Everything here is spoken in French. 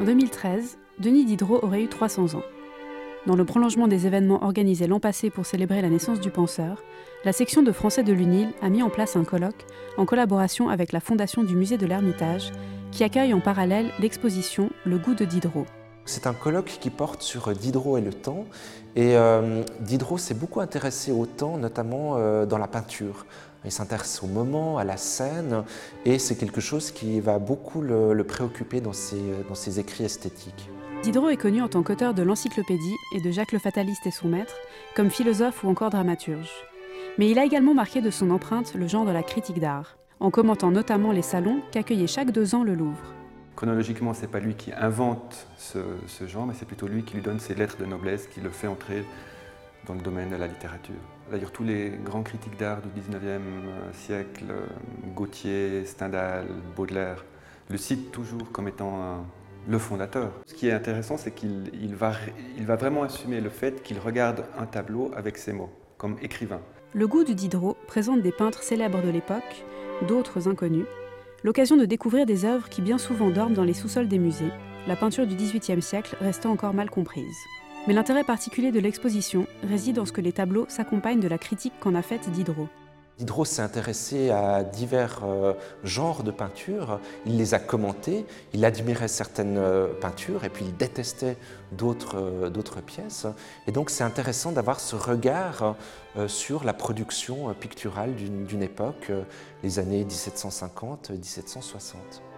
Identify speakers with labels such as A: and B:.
A: En 2013, Denis Diderot aurait eu 300 ans. Dans le prolongement des événements organisés l'an passé pour célébrer la naissance du penseur, la section de français de l'UNIL a mis en place un colloque en collaboration avec la Fondation du Musée de l'Ermitage, qui accueille en parallèle l'exposition Le goût de Diderot.
B: C'est un colloque qui porte sur Diderot et le temps. Et euh, Diderot s'est beaucoup intéressé au temps, notamment euh, dans la peinture. Il s'intéresse au moment, à la scène, et c'est quelque chose qui va beaucoup le, préoccuper dans ses, dans ses écrits esthétiques.
A: Diderot est connu en tant qu'auteur de l'Encyclopédie et de Jacques le Fataliste et son maître, comme philosophe ou encore dramaturge. Mais il a également marqué de son empreinte le genre de la critique d'art, en commentant notamment les salons qu'accueillait chaque deux ans le Louvre.
C: Chronologiquement, ce n'est pas lui qui invente ce, genre, mais c'est plutôt lui qui lui donne ses lettres de noblesse, qui le fait entrer dans le domaine de la littérature. D'ailleurs, tous les grands critiques d'art du 19e euh, siècle, euh, Gautier, Stendhal, Baudelaire, le citent toujours comme étant le fondateur. Ce qui est intéressant, c'est qu'il va, va vraiment assumer le fait qu'il regarde un tableau avec ses mots, comme écrivain.
A: Le goût du Diderot présente des peintres célèbres de l'époque, d'autres inconnus, l'occasion de découvrir des œuvres qui bien souvent dorment dans les sous-sols des musées, la peinture du XVIIIe siècle restant encore mal comprise. Mais l'intérêt particulier de l'exposition réside dans ce que les tableaux s'accompagnent de la critique qu'en a faite Diderot.
B: Diderot s'est intéressé à divers euh, genres de peintures, il les a commentés, il admirait certaines euh, peintures et puis il détestait d'autres euh, pièces. Et donc c'est intéressant d'avoir ce regard sur la production picturale d'une époque, les années 1750-1760.